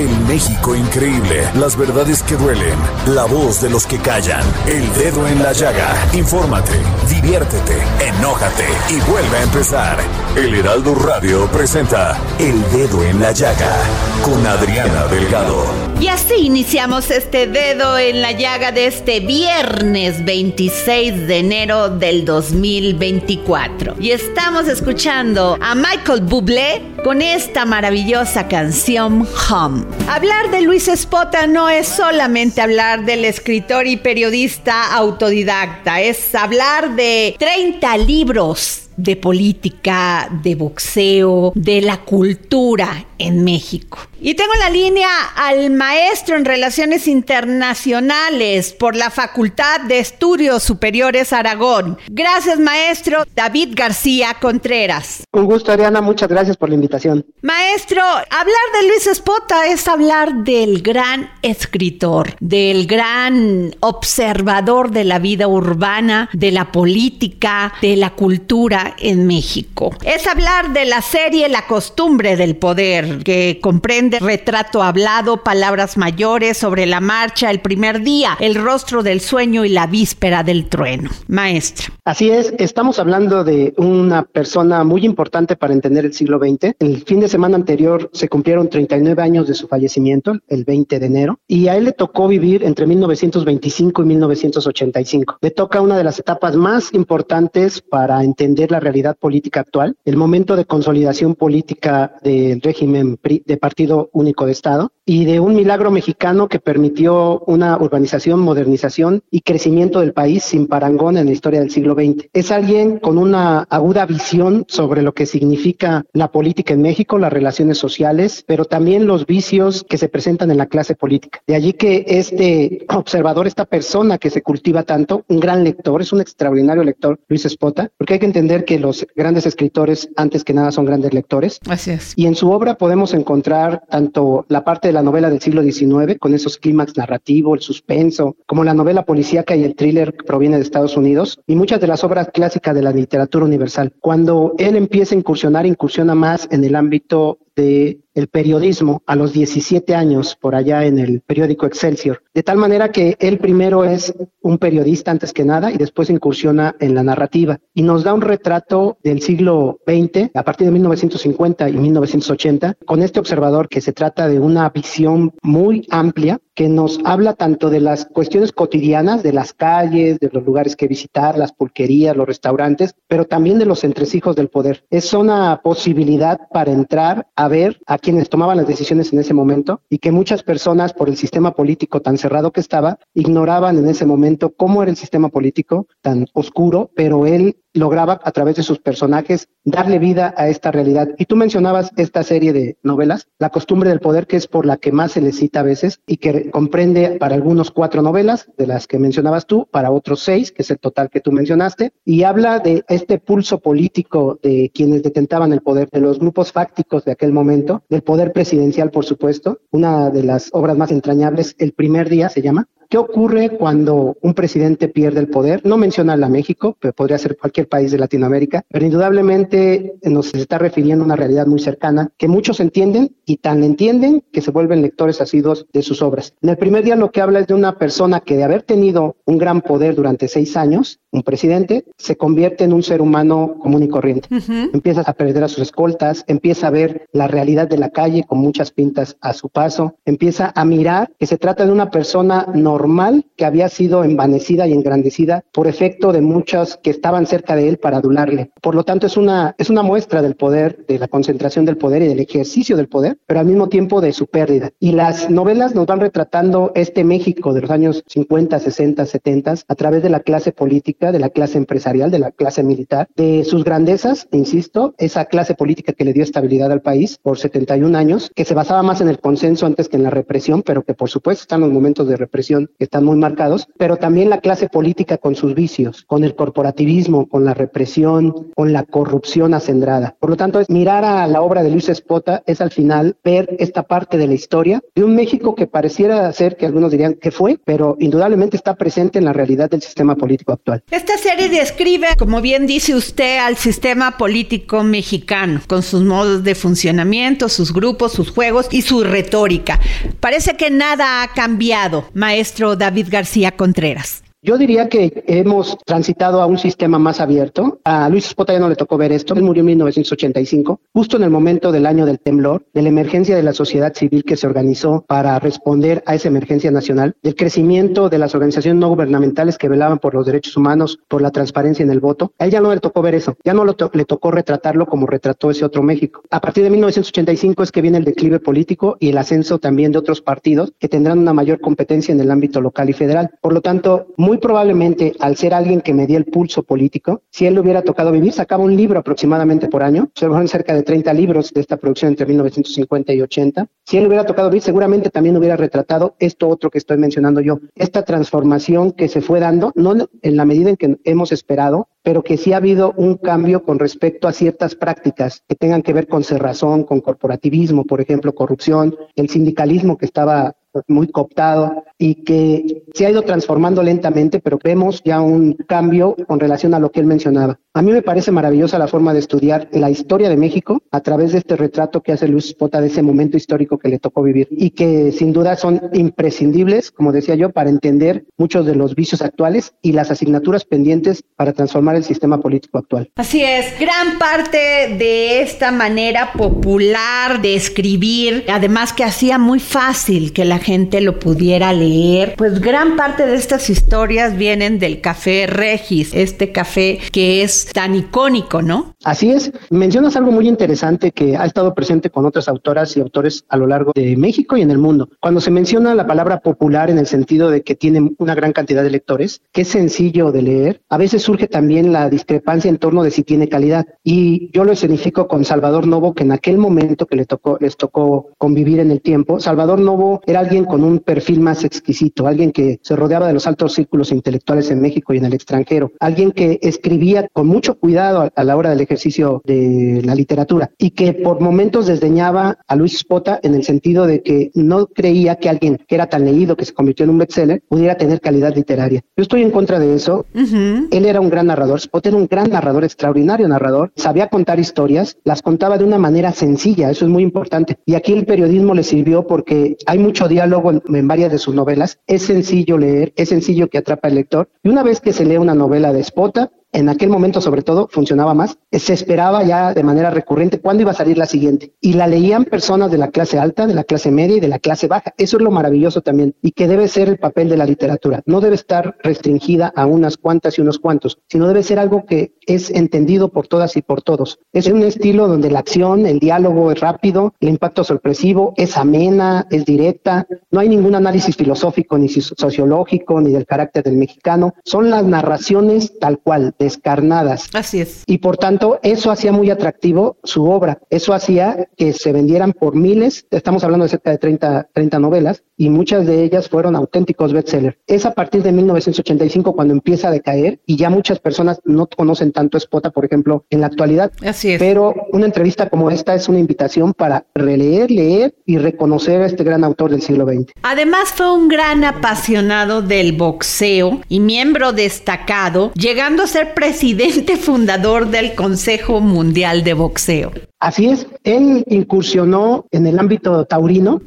El México increíble, las verdades que duelen, la voz de los que callan, el dedo en la llaga. Infórmate, diviértete, enójate y vuelve a empezar. El Heraldo Radio presenta El Dedo en la Llaga con Adriana Delgado. Y así iniciamos este dedo en la llaga de este viernes 26 de enero del 2024. Y estamos escuchando a Michael Bublé con esta maravillosa canción Home. Hablar de Luis Espota no es solamente hablar del escritor y periodista autodidacta, es hablar de 30 libros de política, de boxeo, de la cultura en México. Y tengo en la línea al maestro en Relaciones Internacionales por la Facultad de Estudios Superiores Aragón. Gracias, maestro David García Contreras. Un gusto, Ariana. Muchas gracias por la invitación. Maestro, hablar de Luis Espota es hablar del gran escritor, del gran observador de la vida urbana, de la política, de la cultura en México. Es hablar de la serie La costumbre del poder, que comprende retrato hablado, palabras mayores sobre la marcha, el primer día, el rostro del sueño y la víspera del trueno. Maestro. Así es, estamos hablando de una persona muy importante para entender el siglo XX. El fin de semana anterior se cumplieron 39 años de su fallecimiento, el 20 de enero, y a él le tocó vivir entre 1925 y 1985. Le toca una de las etapas más importantes para entender la realidad política actual, el momento de consolidación política del régimen de Partido Único de Estado y de un milagro mexicano que permitió una urbanización, modernización y crecimiento del país sin parangón en la historia del siglo XX. Es alguien con una aguda visión sobre lo que significa la política en México, las relaciones sociales, pero también los vicios que se presentan en la clase política. De allí que este observador, esta persona que se cultiva tanto, un gran lector, es un extraordinario lector, Luis Espota, porque hay que entender que los grandes escritores, antes que nada, son grandes lectores. Así es. Y en su obra podemos encontrar tanto la parte de la novela del siglo XIX, con esos clímax narrativos, el suspenso, como la novela policíaca y el thriller que proviene de Estados Unidos, y muchas de las obras clásicas de la literatura universal. Cuando él empieza a incursionar, incursiona más en el ámbito de el periodismo a los 17 años por allá en el periódico Excelsior, de tal manera que él primero es un periodista antes que nada y después incursiona en la narrativa. Y nos da un retrato del siglo XX a partir de 1950 y 1980 con este observador que se trata de una visión muy amplia que nos habla tanto de las cuestiones cotidianas, de las calles, de los lugares que visitar, las pulquerías, los restaurantes, pero también de los entresijos del poder. Es una posibilidad para entrar a ver a quienes tomaban las decisiones en ese momento y que muchas personas por el sistema político tan cerrado que estaba ignoraban en ese momento cómo era el sistema político tan oscuro, pero él lograba a través de sus personajes darle vida a esta realidad. Y tú mencionabas esta serie de novelas, La costumbre del poder, que es por la que más se le cita a veces y que comprende para algunos cuatro novelas, de las que mencionabas tú, para otros seis, que es el total que tú mencionaste, y habla de este pulso político de quienes detentaban el poder, de los grupos fácticos de aquel momento, del poder presidencial, por supuesto. Una de las obras más entrañables, El primer día se llama, ¿Qué ocurre cuando un presidente pierde el poder? No menciona a México, pero podría ser cualquier país de Latinoamérica, pero indudablemente nos está refiriendo a una realidad muy cercana que muchos entienden y tan entienden que se vuelven lectores asiduos de sus obras. En el primer día lo que habla es de una persona que de haber tenido un gran poder durante seis años, un presidente, se convierte en un ser humano común y corriente. Empieza a perder a sus escoltas, empieza a ver la realidad de la calle con muchas pintas a su paso, empieza a mirar que se trata de una persona normal que había sido envanecida y engrandecida por efecto de muchos que estaban cerca de él para adularle. Por lo tanto, es una, es una muestra del poder, de la concentración del poder y del ejercicio del poder, pero al mismo tiempo de su pérdida. Y las novelas nos van retratando este México de los años 50, 60, 70 a través de la clase política, de la clase empresarial, de la clase militar, de sus grandezas, insisto, esa clase política que le dio estabilidad al país por 71 años, que se basaba más en el consenso antes que en la represión, pero que por supuesto están los momentos de represión que están muy marcados, pero también la clase política con sus vicios, con el corporativismo, con la represión, con la corrupción acendrada. Por lo tanto, mirar a la obra de Luis Espota es al final ver esta parte de la historia de un México que pareciera ser que algunos dirían que fue, pero indudablemente está presente en la realidad del sistema político actual. Esta serie describe, como bien dice usted, al sistema político mexicano, con sus modos de funcionamiento, sus grupos, sus juegos y su retórica. Parece que nada ha cambiado, maestro David García Contreras. Yo diría que hemos transitado a un sistema más abierto. A Luis Espota ya no le tocó ver esto. Él murió en 1985, justo en el momento del año del temblor, de la emergencia de la sociedad civil que se organizó para responder a esa emergencia nacional, del crecimiento de las organizaciones no gubernamentales que velaban por los derechos humanos, por la transparencia en el voto. A él ya no le tocó ver eso. Ya no le tocó retratarlo como retrató ese otro México. A partir de 1985 es que viene el declive político y el ascenso también de otros partidos que tendrán una mayor competencia en el ámbito local y federal. Por lo tanto, muy probablemente al ser alguien que medía el pulso político, si él le hubiera tocado vivir, sacaba un libro aproximadamente por año, se fueron cerca de 30 libros de esta producción entre 1950 y 80. Si él le hubiera tocado vivir, seguramente también hubiera retratado esto otro que estoy mencionando yo, esta transformación que se fue dando, no en la medida en que hemos esperado, pero que sí ha habido un cambio con respecto a ciertas prácticas que tengan que ver con cerrazón, con corporativismo, por ejemplo, corrupción, el sindicalismo que estaba muy cooptado y que se ha ido transformando lentamente, pero vemos ya un cambio con relación a lo que él mencionaba. A mí me parece maravillosa la forma de estudiar la historia de México a través de este retrato que hace Luis Spota de ese momento histórico que le tocó vivir y que sin duda son imprescindibles, como decía yo, para entender muchos de los vicios actuales y las asignaturas pendientes para transformar el sistema político actual. Así es, gran parte de esta manera popular de escribir, además que hacía muy fácil que la gente lo pudiera leer. Pues gran parte de estas historias vienen del café Regis, este café que es tan icónico, ¿no? Así es. Mencionas algo muy interesante que ha estado presente con otras autoras y autores a lo largo de México y en el mundo. Cuando se menciona la palabra popular en el sentido de que tiene una gran cantidad de lectores, que es sencillo de leer, a veces surge también la discrepancia en torno de si tiene calidad. Y yo lo escenifico con Salvador Novo, que en aquel momento que le tocó, les tocó convivir en el tiempo, Salvador Novo era con un perfil más exquisito, alguien que se rodeaba de los altos círculos intelectuales en México y en el extranjero, alguien que escribía con mucho cuidado a, la hora del ejercicio de la literatura y que por momentos desdeñaba a Luis Spota en el sentido de que no creía que alguien que era tan leído, que se convirtió en un bestseller, pudiera tener calidad literaria. Yo estoy en contra de eso. Él era un gran narrador, Spota era un gran narrador, extraordinario narrador, sabía contar historias, las contaba de una manera sencilla, eso es muy importante. Y aquí el periodismo le sirvió porque hay mucho diálogo diálogo en, varias de sus novelas. Es sencillo leer, es sencillo que atrapa al lector. Y una vez que se lee una novela de Spota, en aquel momento sobre todo funcionaba más, se esperaba ya de manera recurrente cuándo iba a salir la siguiente. Y la leían personas de la clase alta, de la clase media y de la clase baja. Eso es lo maravilloso también y que debe ser el papel de la literatura. No debe estar restringida a unas cuantas y unos cuantos, sino debe ser algo que es entendido por todas y por todos. Es un estilo donde la acción, el diálogo es rápido, el impacto sorpresivo, es amena, es directa, no hay ningún análisis filosófico ni sociológico ni del carácter del mexicano, son las narraciones tal cual descarnadas. Así es. Y por tanto, eso hacía muy atractivo su obra. Eso hacía que se vendieran por miles, estamos hablando de cerca de 30, 30 novelas, y muchas de ellas fueron auténticos bestsellers. Es a partir de 1985 cuando empieza a decaer y ya muchas personas no conocen tanto Spota, por ejemplo, en la actualidad. Así es. Pero una entrevista como esta es una invitación para releer, leer y reconocer a este gran autor del siglo XX. Además fue un gran apasionado del boxeo y miembro destacado, llegando a ser presidente fundador del Consejo Mundial de Boxeo. Así es, él incursionó en el ámbito taurino,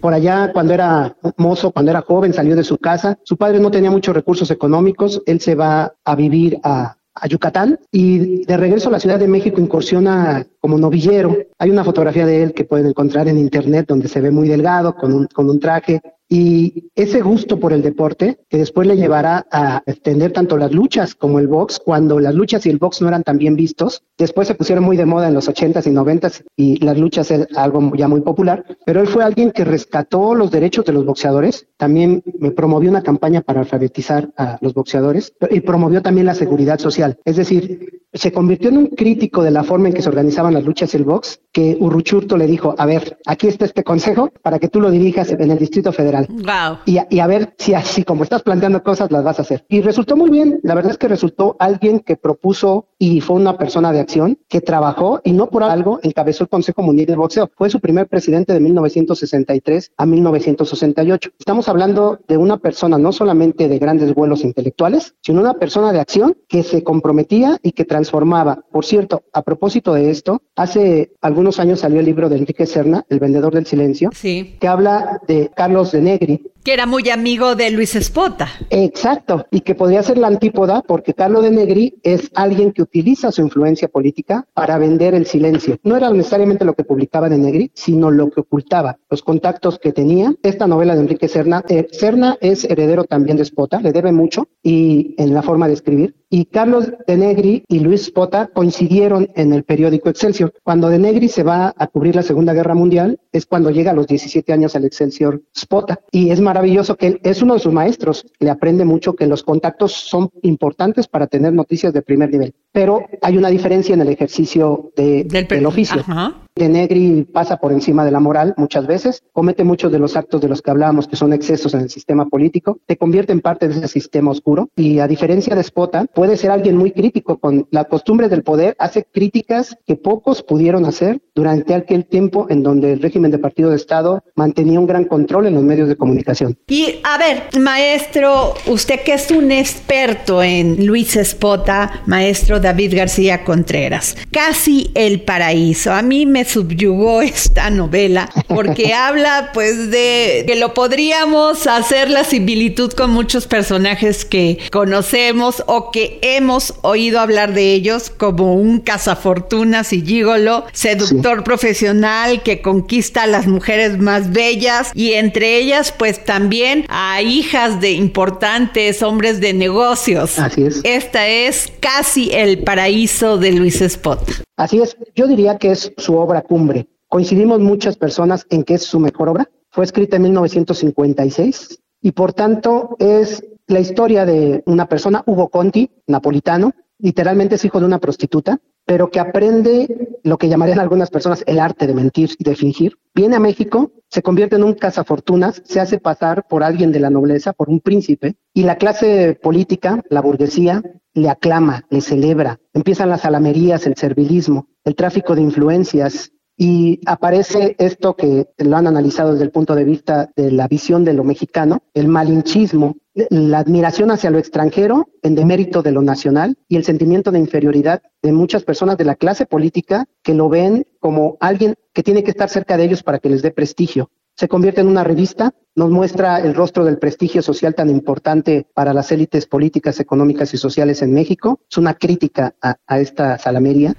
por allá cuando era mozo, cuando era joven, salió de su casa, su padre no tenía muchos recursos económicos, él se va a vivir a, a Yucatán y de regreso a la Ciudad de México incursiona como novillero. Hay una fotografía de él que pueden encontrar en internet donde se ve muy delgado, con un, con un traje y ese gusto por el deporte que después le llevará a extender tanto las luchas como el box, cuando las luchas y el box no eran tan bien vistos, después se pusieron muy de moda en los 80s y 90s y las luchas es algo ya muy popular, pero él fue alguien que rescató los derechos de los boxeadores, también promovió una campaña para alfabetizar a los boxeadores y promovió también la seguridad social, es decir, se convirtió en un crítico de la forma en que se organizaban las luchas y el box, que Urruchurto le dijo, a ver, aquí está este consejo para que tú lo dirijas en el Distrito Federal. Wow. Y, a, y a ver si así como estás planteando cosas, las vas a hacer. Y resultó muy bien, la verdad es que resultó alguien que propuso y fue una persona de acción que trabajó y no por algo encabezó el Consejo Mundial de Boxeo. Fue su primer presidente de 1963 a 1968. Estamos hablando de una persona no solamente de grandes vuelos intelectuales, sino una persona de acción que se comprometía y que transformaba. Por cierto, a propósito de esto, hace algunos años salió el libro de Enrique Serna, El vendedor del silencio, Sí. que habla de Carlos de Negri, Que era muy amigo de Luis Espota. Exacto, y que podría ser la antípoda porque Carlo de Negri es alguien que utiliza su influencia política para vender el silencio. No era necesariamente lo que publicaba de Negri, sino lo que ocultaba, los contactos que tenía. Esta novela de Enrique Serna, eh, Serna es heredero también de Spota, le debe mucho y en la forma de escribir. Y Carlos de Negri y Luis Spota coincidieron en el periódico Excelsior. Cuando de Negri se va a cubrir la Segunda Guerra Mundial, es cuando llega a los 17 años al Excelsior Spota. Y es maravilloso que es uno de sus maestros, le aprende mucho que los contactos son importantes para tener noticias de primer nivel. Pero hay una diferencia en el ejercicio de- Del, del, oficio. Ajá. De Negri pasa por encima de la moral muchas veces, comete muchos de los actos de los que hablábamos que son excesos en el sistema político, te convierte en parte de ese sistema oscuro y a diferencia de Spota, puede ser alguien muy crítico con la costumbre del poder, hace críticas que pocos pudieron hacer durante aquel tiempo en donde el régimen de partido de Estado mantenía un gran control en los medios de comunicación. Y a ver, maestro, usted que es un experto en Luis Espota, maestro David García Contreras, casi el paraíso. A mí me subyugó esta novela porque habla pues de que lo podríamos hacer la similitud con muchos personajes que conocemos o que hemos oído hablar de ellos como un cazafortunas y gigolo, seductor profesional que conquista a las mujeres más bellas y entre ellas pues también a hijas de importantes hombres de negocios. Así es. Esta es casi el paraíso de Luis Espota. Así es, yo diría que es su obra cumbre. Coincidimos muchas personas en que es su mejor obra. Fue escrita en 1956 y por tanto es la historia de una persona, Hugo Conti, napolitano, literalmente es hijo de una prostituta, pero que aprende lo que llamarían algunas personas el arte de mentir y de fingir. Viene a México, se convierte en un cazafortunas, se hace pasar por alguien de la nobleza, por un príncipe, y la clase política, la burguesía, le aclama, le celebra. Empiezan las alamerías, el servilismo, el tráfico de influencias, y aparece esto que lo han analizado desde el punto de vista de la visión de lo mexicano, el malinchismo, la admiración hacia lo extranjero en demérito de lo nacional y el sentimiento de inferioridad de muchas personas de la clase política que lo ven como alguien que tiene que estar cerca de ellos para que les dé prestigio. Se convierte en una revista, nos muestra el rostro del prestigio social tan importante para las élites políticas, económicas y sociales en México. Es una crítica a, a esta salamería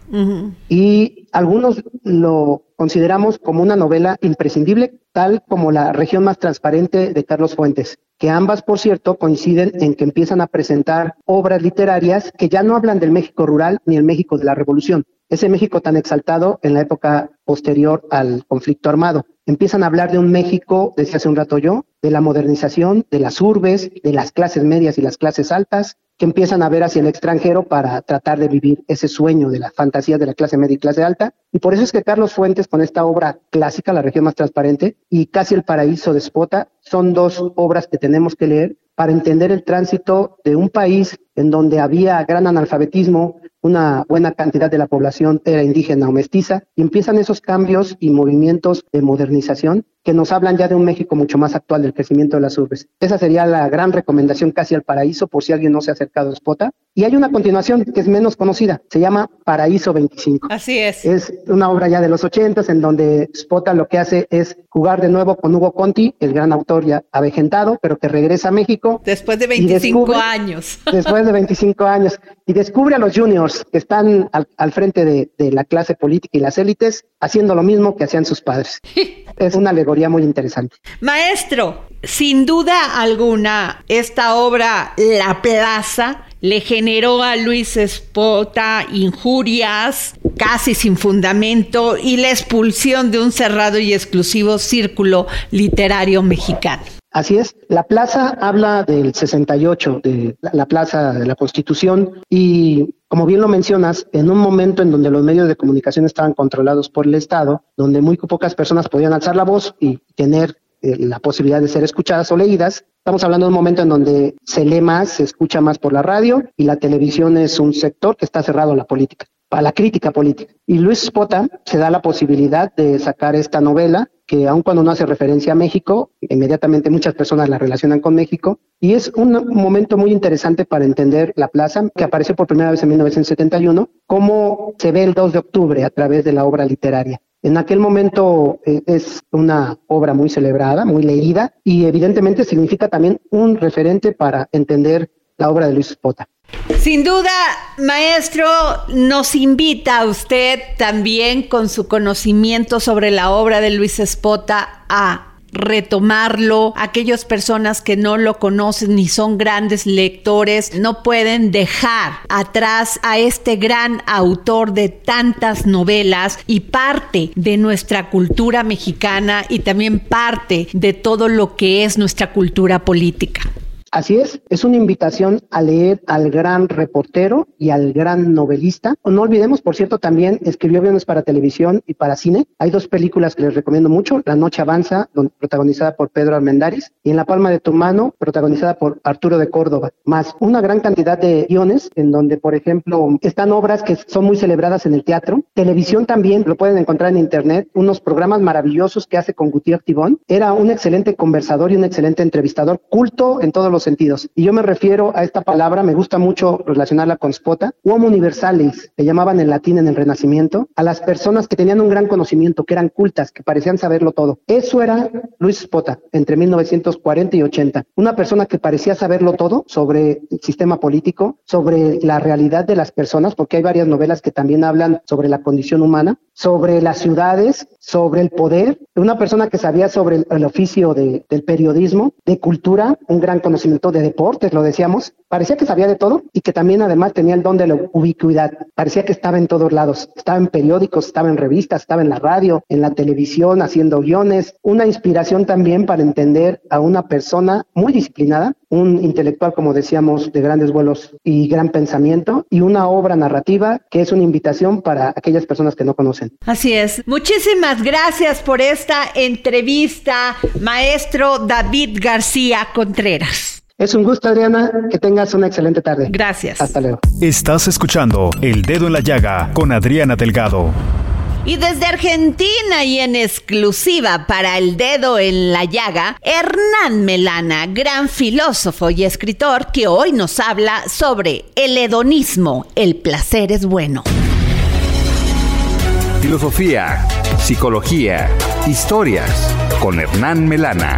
y algunos lo consideramos como una novela imprescindible, tal como La región más transparente de Carlos Fuentes, que ambas, por cierto, coinciden en que empiezan a presentar obras literarias que ya no hablan del México rural ni el México de la Revolución, ese México tan exaltado en la época posterior al conflicto armado. Empiezan a hablar de un México, decía hace un rato yo, de la modernización, de las urbes, de las clases medias y las clases altas, que empiezan a ver hacia el extranjero para tratar de vivir ese sueño de la fantasía de la clase media y clase alta. Y por eso es que Carlos Fuentes, con esta obra clásica, La región más transparente, y Casi el paraíso de Spota, son dos obras que tenemos que leer para entender el tránsito de un país en donde había gran analfabetismo, una buena cantidad de la población era indígena o mestiza, y empiezan esos cambios y movimientos de modernización que nos hablan ya de un México mucho más actual del crecimiento de las urbes. Esa sería la gran recomendación casi al paraíso por si alguien no se ha acercado a Spota. Y hay una continuación que es menos conocida, se llama Paraíso 25. Así es. Es una obra ya de los ochentas en donde Spota lo que hace es jugar de nuevo con Hugo Conti, el gran autor ya avejentado, pero que regresa a México. Después de 25 años. Después de 25 años. Y descubre a los juniors que están al, frente de, de la clase política y las élites haciendo lo mismo que hacían sus padres. es una alegoría muy interesante. Maestro, sin duda alguna, esta obra, La Plaza, le generó a Luis Espota injurias casi sin fundamento y la expulsión de un cerrado y exclusivo círculo literario mexicano. Así es, la plaza habla del 68, de la plaza de la Constitución, y como bien lo mencionas, en un momento en donde los medios de comunicación estaban controlados por el Estado, donde muy pocas personas podían alzar la voz y tener eh, la posibilidad de ser escuchadas o leídas. Estamos hablando de un momento en donde se lee más, se escucha más por la radio y la televisión es un sector que está cerrado a la política, a la crítica política. Y Luis Spota se da la posibilidad de sacar esta novela que aun cuando no hace referencia a México, inmediatamente muchas personas la relacionan con México. Y es un momento muy interesante para entender la plaza, que apareció por primera vez en 1971, cómo se ve el 2 de octubre a través de la obra literaria. En aquel momento eh, es una obra muy celebrada, muy leída y evidentemente significa también un referente para entender la obra de Luis Spota. Sin duda, maestro, nos invita a usted también con su conocimiento sobre la obra de Luis Espota a retomarlo. Aquellas personas que no lo conocen ni son grandes lectores no pueden dejar atrás a este gran autor de tantas novelas y parte de nuestra cultura mexicana y también parte de todo lo que es nuestra cultura política. Así es, es una invitación a leer al gran reportero y al gran novelista. No olvidemos, por cierto, también escribió guiones para televisión y para cine. Hay dos películas que les recomiendo mucho, La Noche Avanza, protagonizada por Pedro Armendáriz, y En la Palma de tu Mano, protagonizada por Arturo de Córdoba, más una gran cantidad de guiones en donde, por ejemplo, están obras que son muy celebradas en el teatro. Televisión también, lo pueden encontrar en internet, unos programas maravillosos que hace con Gutiérrez Tibón. Era un excelente conversador y un excelente entrevistador, culto en todos los sentidos. Y yo me refiero a esta palabra, me gusta mucho relacionarla con spota, homo universalis, le llamaban en latín en el Renacimiento, a las personas que tenían un gran conocimiento, que eran cultas, que parecían saberlo todo. Eso era Luis Spota entre 1940 y 80. Una persona que parecía saberlo todo sobre el sistema político, sobre la realidad de las personas, porque hay varias novelas que también hablan sobre la condición humana, sobre las ciudades, sobre el poder, una persona que sabía sobre el, oficio del periodismo, de cultura, un gran conocimiento de deportes, lo decíamos, parecía que sabía de todo y que también además tenía el don de la ubicuidad, parecía que estaba en todos lados, estaba en periódicos, estaba en revistas, estaba en la radio, en la televisión, haciendo guiones, una inspiración también para entender a una persona muy disciplinada, un intelectual, como decíamos, de grandes vuelos y gran pensamiento, y una obra narrativa que es una invitación para aquellas personas que no conocen. Así es. Muchísimas gracias por esta entrevista, maestro David García Contreras. Es un gusto, Adriana. Que tengas una excelente tarde. Gracias. Hasta luego. Estás escuchando El Dedo en la Llaga con Adriana Delgado. Y desde Argentina y en exclusiva para el dedo en la llaga, Hernán Melana, gran filósofo y escritor que hoy nos habla sobre el hedonismo, el placer es bueno. Filosofía, psicología, historias con Hernán Melana.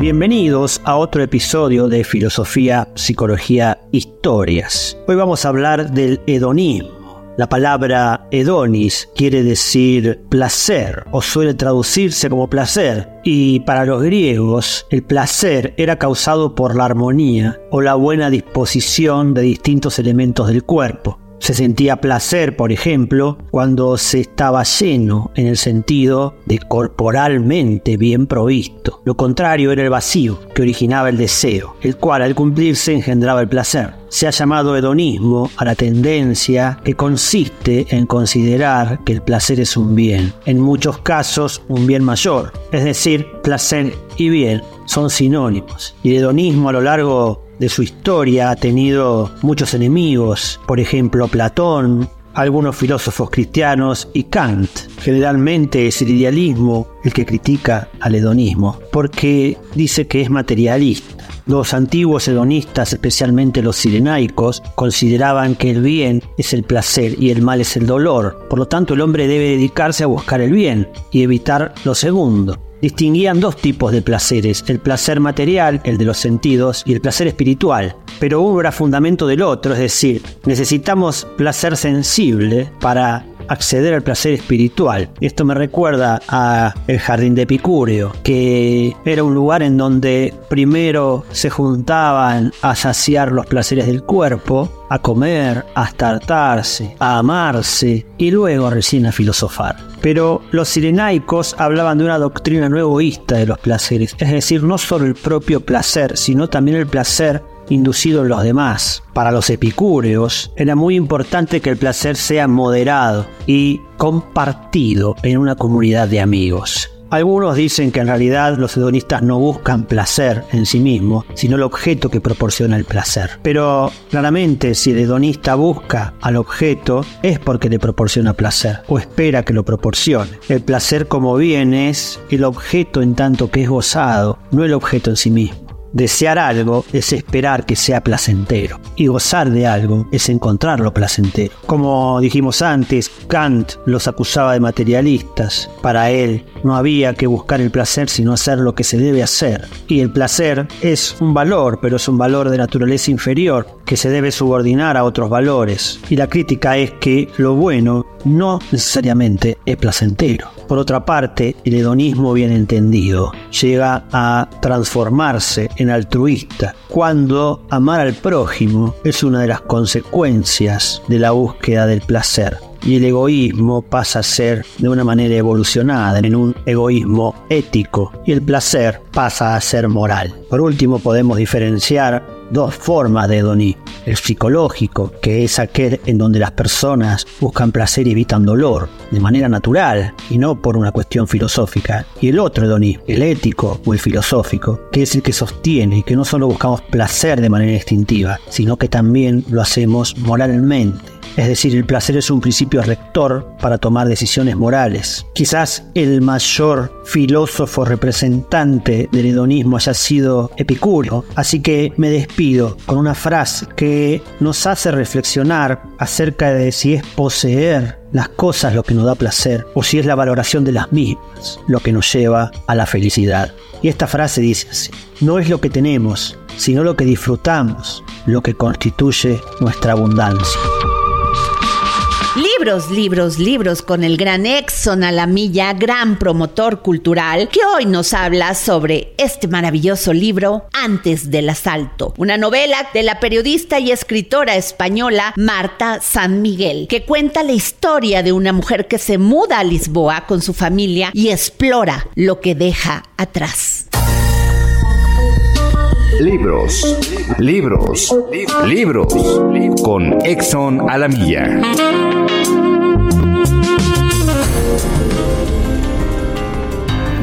Bienvenidos a otro episodio de Filosofía, Psicología, Historias. Hoy vamos a hablar del hedonismo la palabra hedonis quiere decir placer o suele traducirse como placer y para los griegos el placer era causado por la armonía o la buena disposición de distintos elementos del cuerpo. Se sentía placer, por ejemplo, cuando se estaba lleno en el sentido de corporalmente bien provisto. Lo contrario era el vacío, que originaba el deseo, el cual al cumplirse engendraba el placer. Se ha llamado hedonismo a la tendencia que consiste en considerar que el placer es un bien, en muchos casos un bien mayor, es decir, placer y bien son sinónimos. Y el hedonismo a lo largo de su historia ha tenido muchos enemigos, por ejemplo Platón, algunos filósofos cristianos y Kant. Generalmente es el idealismo el que critica al hedonismo, porque dice que es materialista. Los antiguos hedonistas, especialmente los sirenaicos, consideraban que el bien es el placer y el mal es el dolor. Por lo tanto, el hombre debe dedicarse a buscar el bien y evitar lo segundo distinguían dos tipos de placeres, el placer material, el de los sentidos, y el placer espiritual. Pero uno era fundamento del otro, es decir, necesitamos placer sensible para acceder al placer espiritual. Esto me recuerda a el jardín de Epicúreo, que era un lugar en donde primero se juntaban a saciar los placeres del cuerpo, a comer, a estartarse, a amarse y luego recién a filosofar. Pero los sirenaicos hablaban de una doctrina no egoísta de los placeres, es decir, no solo el propio placer, sino también el placer inducido en los demás. Para los epicúreos era muy importante que el placer sea moderado y compartido en una comunidad de amigos. Algunos dicen que en realidad los hedonistas no buscan placer en sí mismo, sino el objeto que proporciona el placer. Pero claramente si el hedonista busca al objeto es porque le proporciona placer o espera que lo proporcione. El placer como bien es el objeto en tanto que es gozado, no el objeto en sí mismo. Desear algo es esperar que sea placentero y gozar de algo es encontrarlo placentero. Como dijimos antes, Kant los acusaba de materialistas. Para él no había que buscar el placer sino hacer lo que se debe hacer. Y el placer es un valor, pero es un valor de naturaleza inferior que se debe subordinar a otros valores. Y la crítica es que lo bueno no necesariamente es placentero. Por otra parte, el hedonismo bien entendido llega a transformarse en altruista cuando amar al prójimo es una de las consecuencias de la búsqueda del placer y el egoísmo pasa a ser de una manera evolucionada en un egoísmo ético y el placer pasa a ser moral. Por último podemos diferenciar dos formas de hedonismo. El psicológico, que es aquel en donde las personas buscan placer y evitan dolor, de manera natural y no por una cuestión filosófica. Y el otro hedonismo, el ético o el filosófico, que es el que sostiene que no solo buscamos placer de manera instintiva, sino que también lo hacemos moralmente es decir, el placer es un principio rector para tomar decisiones morales. Quizás el mayor filósofo representante del hedonismo haya sido Epicúreo, así que me despido con una frase que nos hace reflexionar acerca de si es poseer las cosas lo que nos da placer o si es la valoración de las mismas lo que nos lleva a la felicidad. Y esta frase dice así, no es lo que tenemos, sino lo que disfrutamos, lo que constituye nuestra abundancia. Libros, libros, libros con el gran Exxon Alamilla, gran promotor cultural, que hoy nos habla sobre este maravilloso libro, Antes del Asalto, una novela de la periodista y escritora española Marta San Miguel, que cuenta la historia de una mujer que se muda a Lisboa con su familia y explora lo que deja atrás. Libros, libros, libros, con Exxon Alamilla.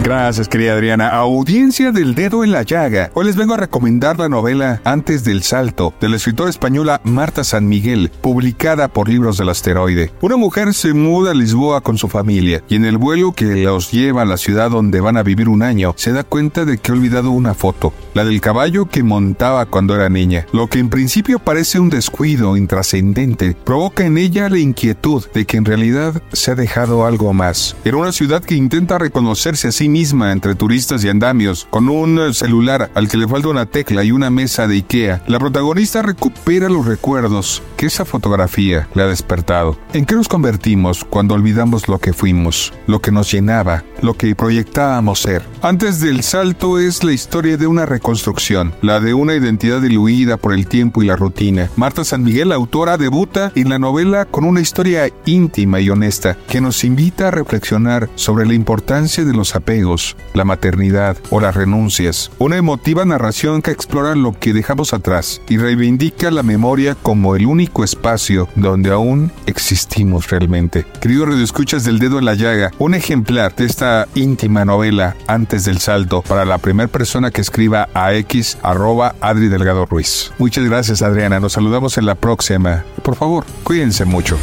Gracias, querida Adriana. Audiencia del dedo en la llaga. Hoy les vengo a recomendar la novela Antes del Salto, de la escritora española Marta San Miguel, publicada por Libros del Asteroide. Una mujer se muda a Lisboa con su familia y en el vuelo que los lleva a la ciudad donde van a vivir un año, se da cuenta de que ha olvidado una foto, la del caballo que montaba cuando era niña. Lo que en principio parece un descuido intrascendente, provoca en ella la inquietud de que en realidad se ha dejado algo más. Era una ciudad que intenta reconocerse a sí misma entre turistas y andamios, con un celular al que le falta una tecla y una mesa de Ikea. La protagonista recupera los recuerdos que esa fotografía le ha despertado. ¿En qué nos convertimos cuando olvidamos lo que fuimos, lo que nos llenaba, lo que proyectábamos ser? Antes del salto es la historia de una reconstrucción, la de una identidad diluida por el tiempo y la rutina. Marta San Miguel, autora, debuta en la novela con una historia íntima y honesta que nos invita a reflexionar sobre la importancia de los apegos la maternidad o las renuncias. Una emotiva narración que explora lo que dejamos atrás y reivindica la memoria como el único espacio donde aún existimos realmente. Querido Radio Escuchas del Dedo en la Llaga, un ejemplar de esta íntima novela antes del salto para la primera persona que escriba a X arroba Adri Delgado Ruiz. Muchas gracias Adriana, nos saludamos en la próxima. Por favor, cuídense mucho.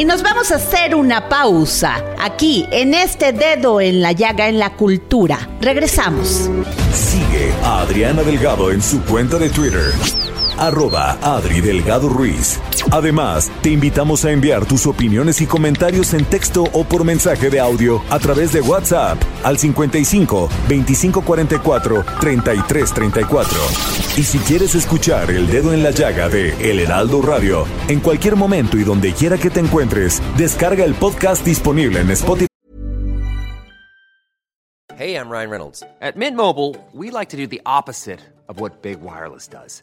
Y nos vamos a hacer una pausa aquí en este dedo en la llaga en la cultura. Regresamos. Sigue a Adriana Delgado en su cuenta de Twitter arroba Adri Delgado Ruiz. Además, te invitamos a enviar tus opiniones y comentarios en texto o por mensaje de audio a través de WhatsApp al 55 2544 3334. Y si quieres escuchar El Dedo en la Llaga de El Heraldo Radio, en cualquier momento y donde quiera que te encuentres, descarga el podcast disponible en Spotify. Hey, I'm Ryan Reynolds. At Mint Mobile, we like to do the opposite of what Big Wireless does.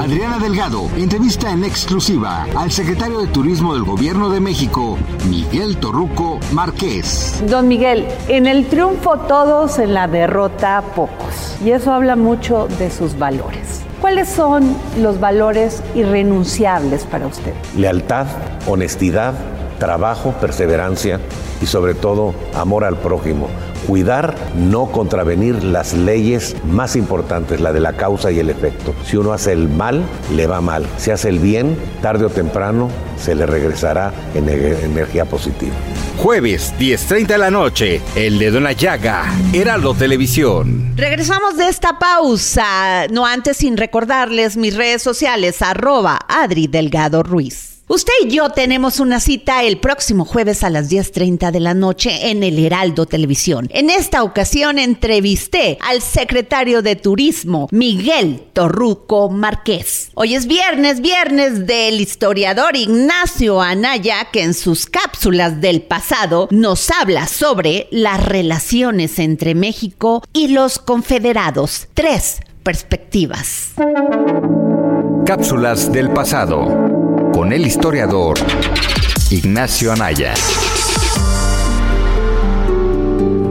Adriana Delgado entrevista en exclusiva al secretario de Turismo del Gobierno de México, Miguel Torruco Márquez. Don Miguel, en el triunfo todos, en la derrota pocos. Y eso habla mucho de sus valores. ¿Cuáles son los valores irrenunciables para usted? Lealtad, honestidad, trabajo, perseverancia y sobre todo amor al prójimo cuidar, no contravenir las leyes más importantes, la de la causa y el efecto. Si uno hace el mal, le va mal. Si hace el bien, tarde o temprano, se le regresará en energía positiva. Jueves, 10.30 de la noche, El Dedo en la Llaga, Heraldo Televisión. Regresamos de esta pausa, no antes sin recordarles mis redes sociales, arroba Adri Delgado Ruiz. Usted y yo tenemos una cita el próximo jueves a las 10.30 de la noche en el Heraldo Televisión. En esta ocasión entrevisté al secretario de Turismo, Miguel Torruco Márquez. Hoy es viernes, viernes del historiador Ignacio Anaya, que en sus cápsulas del pasado nos habla sobre las relaciones entre México y los confederados. Tres perspectivas. Cápsulas del pasado con el historiador Ignacio Anaya.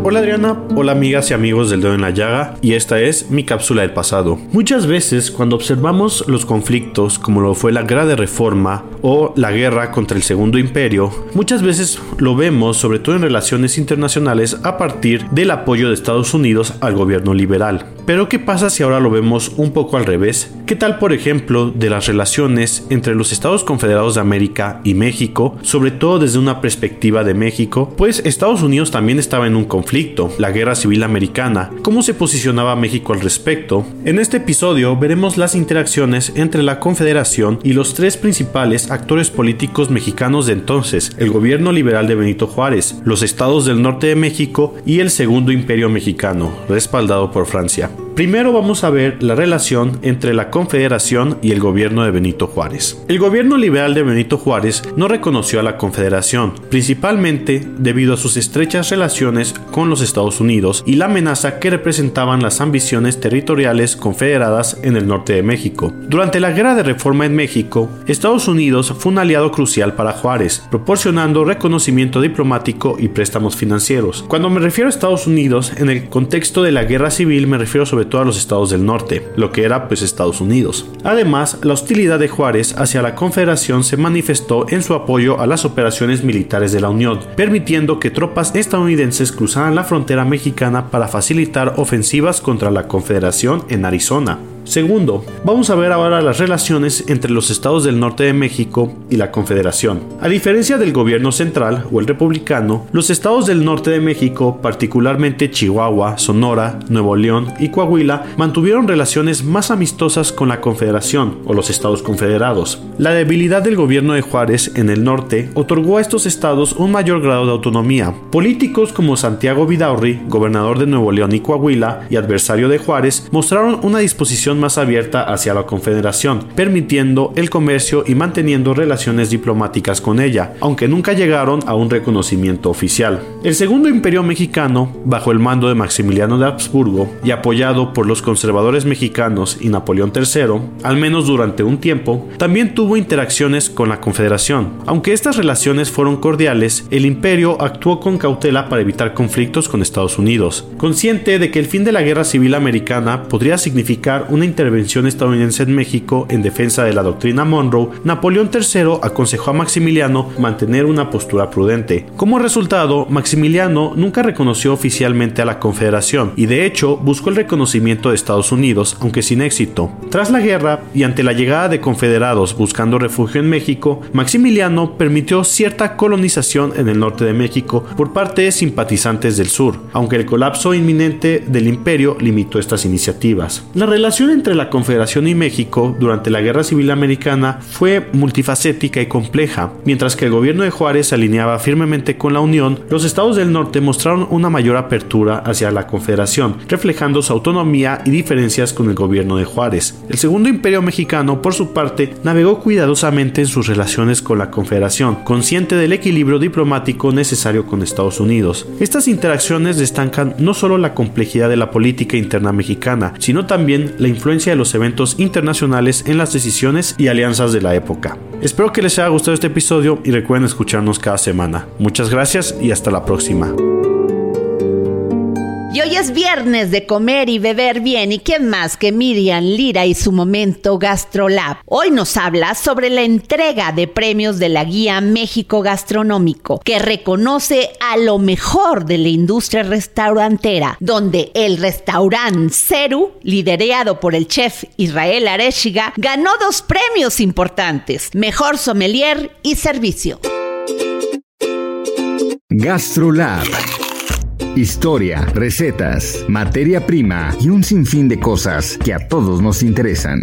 Hola Adriana, hola amigas y amigos del dedo en la llaga y esta es mi cápsula del pasado. Muchas veces cuando observamos los conflictos como lo fue la guerra de reforma o la guerra contra el segundo imperio, muchas veces lo vemos sobre todo en relaciones internacionales a partir del apoyo de Estados Unidos al gobierno liberal. Pero ¿qué pasa si ahora lo vemos un poco al revés? ¿Qué tal por ejemplo de las relaciones entre los Estados Confederados de América y México, sobre todo desde una perspectiva de México? Pues Estados Unidos también estaba en un conflicto la Guerra Civil Americana, cómo se posicionaba México al respecto. En este episodio veremos las interacciones entre la Confederación y los tres principales actores políticos mexicanos de entonces, el gobierno liberal de Benito Juárez, los estados del norte de México y el Segundo Imperio Mexicano, respaldado por Francia. Primero vamos a ver la relación entre la Confederación y el gobierno de Benito Juárez. El gobierno liberal de Benito Juárez no reconoció a la Confederación, principalmente debido a sus estrechas relaciones con los Estados Unidos y la amenaza que representaban las ambiciones territoriales confederadas en el norte de México. Durante la Guerra de Reforma en México, Estados Unidos fue un aliado crucial para Juárez, proporcionando reconocimiento diplomático y préstamos financieros. Cuando me refiero a Estados Unidos, en el contexto de la Guerra Civil me refiero sobre todos los estados del norte, lo que era pues Estados Unidos. Además, la hostilidad de Juárez hacia la Confederación se manifestó en su apoyo a las operaciones militares de la Unión, permitiendo que tropas estadounidenses cruzaran la frontera mexicana para facilitar ofensivas contra la Confederación en Arizona. Segundo, vamos a ver ahora las relaciones entre los estados del norte de México y la Confederación. A diferencia del gobierno central o el republicano, los estados del norte de México, particularmente Chihuahua, Sonora, Nuevo León y Coahuila, mantuvieron relaciones más amistosas con la Confederación o los estados confederados. La debilidad del gobierno de Juárez en el norte otorgó a estos estados un mayor grado de autonomía. Políticos como Santiago Vidaurri, gobernador de Nuevo León y Coahuila y adversario de Juárez, mostraron una disposición más abierta hacia la Confederación, permitiendo el comercio y manteniendo relaciones diplomáticas con ella, aunque nunca llegaron a un reconocimiento oficial. El segundo imperio mexicano, bajo el mando de Maximiliano de Habsburgo y apoyado por los conservadores mexicanos y Napoleón III, al menos durante un tiempo, también tuvo interacciones con la Confederación. Aunque estas relaciones fueron cordiales, el imperio actuó con cautela para evitar conflictos con Estados Unidos, consciente de que el fin de la Guerra Civil Americana podría significar una intervención estadounidense en México en defensa de la doctrina Monroe, Napoleón III aconsejó a Maximiliano mantener una postura prudente. Como resultado, Maximiliano nunca reconoció oficialmente a la Confederación y de hecho buscó el reconocimiento de Estados Unidos, aunque sin éxito. Tras la guerra y ante la llegada de confederados buscando refugio en México, Maximiliano permitió cierta colonización en el norte de México por parte de simpatizantes del sur, aunque el colapso inminente del imperio limitó estas iniciativas. La relación entre la Confederación y México durante la Guerra Civil Americana fue multifacética y compleja. Mientras que el gobierno de Juárez se alineaba firmemente con la Unión, los estados del norte mostraron una mayor apertura hacia la Confederación, reflejando su autonomía y diferencias con el gobierno de Juárez. El segundo imperio mexicano, por su parte, navegó cuidadosamente en sus relaciones con la Confederación, consciente del equilibrio diplomático necesario con Estados Unidos. Estas interacciones destacan no solo la complejidad de la política interna mexicana, sino también la influencia de los eventos internacionales en las decisiones y alianzas de la época. Espero que les haya gustado este episodio y recuerden escucharnos cada semana. Muchas gracias y hasta la próxima. Y hoy es viernes de comer y beber bien. ¿Y quién más que Miriam Lira y su momento GastroLab? Hoy nos habla sobre la entrega de premios de la Guía México Gastronómico, que reconoce a lo mejor de la industria restaurantera, donde el restaurante Ceru, liderado por el chef Israel Areshiga, ganó dos premios importantes: Mejor Sommelier y Servicio. GastroLab Historia, recetas, materia prima y un sinfín de cosas que a todos nos interesan.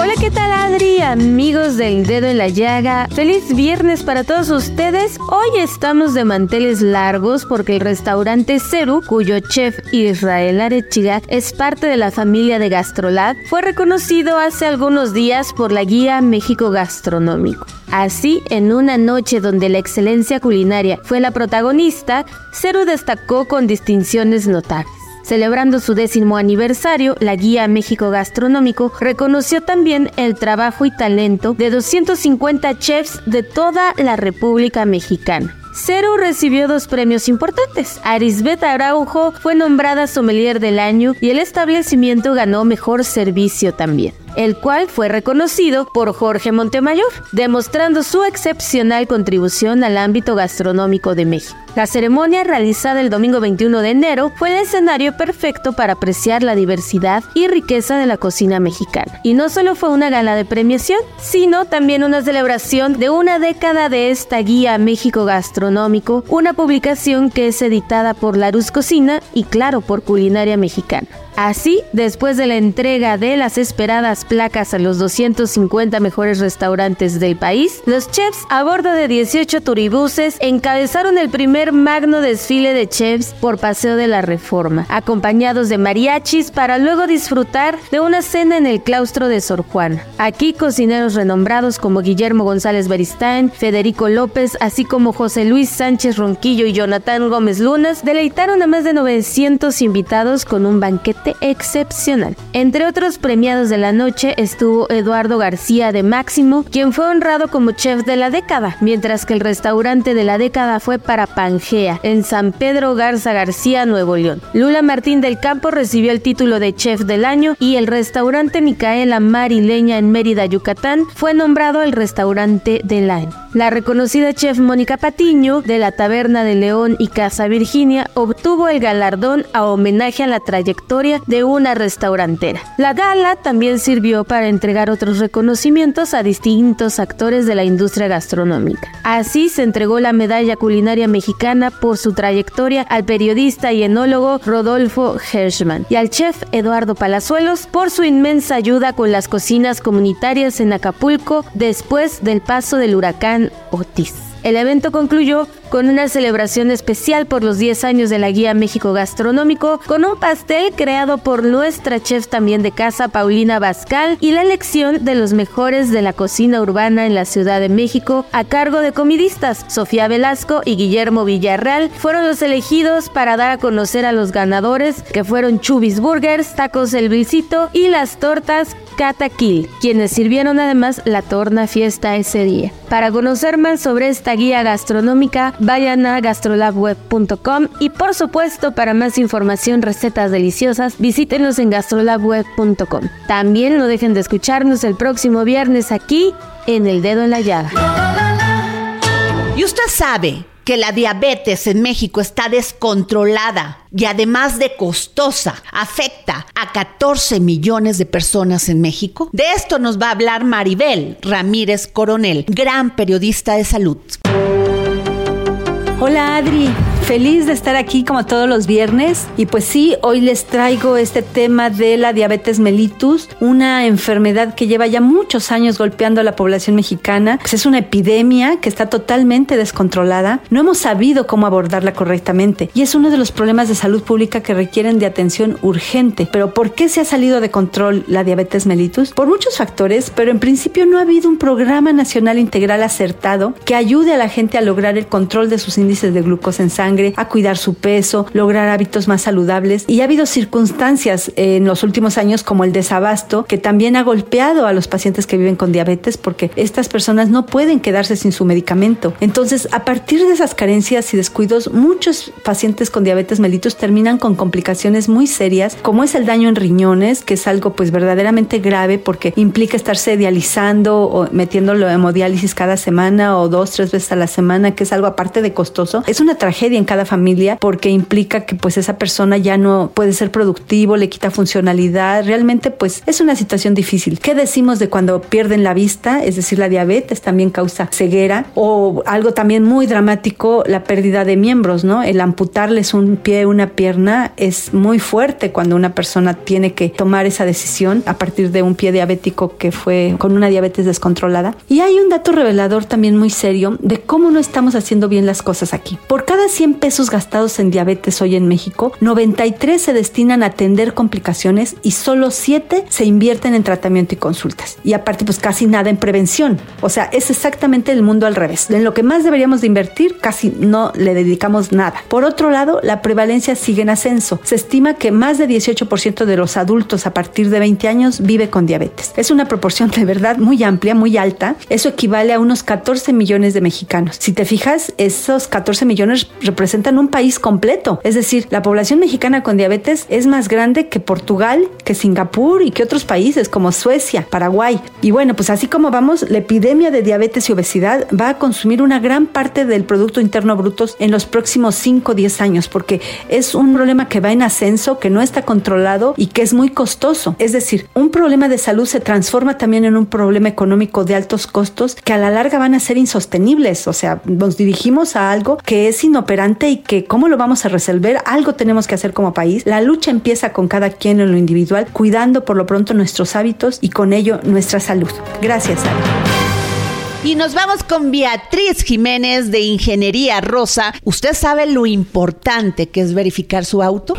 Hola, ¿qué tal Adri? Amigos del dedo en la llaga. Feliz viernes para todos ustedes. Hoy estamos de manteles largos porque el restaurante Ceru, cuyo chef Israel Arechiga es parte de la familia de Gastrolab, fue reconocido hace algunos días por la guía México Gastronómico. Así, en una noche donde la excelencia culinaria fue la protagonista, Ceru destacó con distinciones notables. Celebrando su décimo aniversario, la Guía México Gastronómico reconoció también el trabajo y talento de 250 chefs de toda la República Mexicana. Ceru recibió dos premios importantes. Arisbet Araujo fue nombrada sommelier del año y el establecimiento ganó mejor servicio también el cual fue reconocido por Jorge Montemayor, demostrando su excepcional contribución al ámbito gastronómico de México. La ceremonia realizada el domingo 21 de enero fue el escenario perfecto para apreciar la diversidad y riqueza de la cocina mexicana. Y no solo fue una gala de premiación, sino también una celebración de una década de esta guía México Gastronómico, una publicación que es editada por Larus Cocina y claro por Culinaria Mexicana. Así, después de la entrega de las esperadas placas a los 250 mejores restaurantes del país, los chefs a bordo de 18 turibuses encabezaron el primer magno desfile de chefs por Paseo de la Reforma, acompañados de mariachis para luego disfrutar de una cena en el claustro de Sor Juana. Aquí cocineros renombrados como Guillermo González Beristain, Federico López, así como José Luis Sánchez Ronquillo y Jonathan Gómez Lunas, deleitaron a más de 900 invitados con un banquete excepcional. Entre otros premiados de la noche estuvo Eduardo García de Máximo, quien fue honrado como chef de la década, mientras que el restaurante de la década fue para Pangea, en San Pedro Garza García, Nuevo León. Lula Martín del Campo recibió el título de chef del año y el restaurante Micaela Marileña en Mérida, Yucatán, fue nombrado el restaurante del año. La reconocida chef Mónica Patiño de la Taberna de León y Casa Virginia obtuvo el galardón a homenaje a la trayectoria de una restaurantera. La gala también sirvió para entregar otros reconocimientos a distintos actores de la industria gastronómica. Así se entregó la medalla culinaria mexicana por su trayectoria al periodista y enólogo Rodolfo Hirschman y al chef Eduardo Palazuelos por su inmensa ayuda con las cocinas comunitarias en Acapulco después del paso del huracán Otis. El evento concluyó con una celebración especial por los 10 años de la Guía México Gastronómico, con un pastel creado por nuestra chef también de casa, Paulina Bascal, y la elección de los mejores de la cocina urbana en la Ciudad de México a cargo de comidistas. Sofía Velasco y Guillermo Villarreal fueron los elegidos para dar a conocer a los ganadores, que fueron Chubis Burgers, Tacos El Luisito y las tortas Cataquil, quienes sirvieron además la torna fiesta ese día. Para conocer más sobre esta guía gastronómica, vayan a gastrolabweb.com y por supuesto para más información, recetas deliciosas, visítenos en gastrolabweb.com. También no dejen de escucharnos el próximo viernes aquí en El Dedo en la Llaga. Y usted sabe que la diabetes en México está descontrolada y además de costosa, afecta a 14 millones de personas en México? De esto nos va a hablar Maribel Ramírez Coronel, gran periodista de salud. Hola Adri, feliz de estar aquí como todos los viernes y pues sí, hoy les traigo este tema de la diabetes mellitus, una enfermedad que lleva ya muchos años golpeando a la población mexicana. Pues es una epidemia que está totalmente descontrolada, no hemos sabido cómo abordarla correctamente y es uno de los problemas de salud pública que requieren de atención urgente. Pero ¿por qué se ha salido de control la diabetes mellitus? Por muchos factores, pero en principio no ha habido un programa nacional integral acertado que ayude a la gente a lograr el control de sus índices de glucosa en sangre, a cuidar su peso, lograr hábitos más saludables. Y ha habido circunstancias en los últimos años como el desabasto que también ha golpeado a los pacientes que viven con diabetes porque estas personas no pueden quedarse sin su medicamento. Entonces, a partir de esas carencias y descuidos, muchos pacientes con diabetes mellitus terminan con complicaciones muy serias, como es el daño en riñones, que es algo pues verdaderamente grave porque implica estarse dializando o metiéndolo hemodiálisis cada semana o dos, tres veces a la semana, que es algo aparte de costoso es una tragedia en cada familia porque implica que pues esa persona ya no puede ser productivo, le quita funcionalidad, realmente pues es una situación difícil. ¿Qué decimos de cuando pierden la vista? Es decir, la diabetes también causa ceguera o algo también muy dramático, la pérdida de miembros, ¿no? El amputarles un pie, una pierna es muy fuerte cuando una persona tiene que tomar esa decisión a partir de un pie diabético que fue con una diabetes descontrolada. Y hay un dato revelador también muy serio de cómo no estamos haciendo bien las cosas aquí. Por cada 100 pesos gastados en diabetes hoy en México, 93 se destinan a atender complicaciones y solo 7 se invierten en tratamiento y consultas. Y aparte, pues casi nada en prevención. O sea, es exactamente el mundo al revés. En lo que más deberíamos de invertir, casi no le dedicamos nada. Por otro lado, la prevalencia sigue en ascenso. Se estima que más de 18% de los adultos a partir de 20 años vive con diabetes. Es una proporción de verdad muy amplia, muy alta. Eso equivale a unos 14 millones de mexicanos. Si te fijas, esos 14 14 millones representan un país completo. Es decir, la población mexicana con diabetes es más grande que Portugal, que Singapur y que otros países como Suecia, Paraguay. Y bueno, pues así como vamos, la epidemia de diabetes y obesidad va a consumir una gran parte del Producto Interno Bruto en los próximos 5 o 10 años, porque es un problema que va en ascenso, que no está controlado y que es muy costoso. Es decir, un problema de salud se transforma también en un problema económico de altos costos que a la larga van a ser insostenibles. O sea, nos dirigimos a algo que es y que cómo lo vamos a resolver, algo tenemos que hacer como país. La lucha empieza con cada quien en lo individual, cuidando por lo pronto nuestros hábitos y con ello nuestra salud. Gracias, Y nos vamos con Beatriz Jiménez de Ingeniería Rosa. ¿Usted sabe lo importante que es verificar su auto?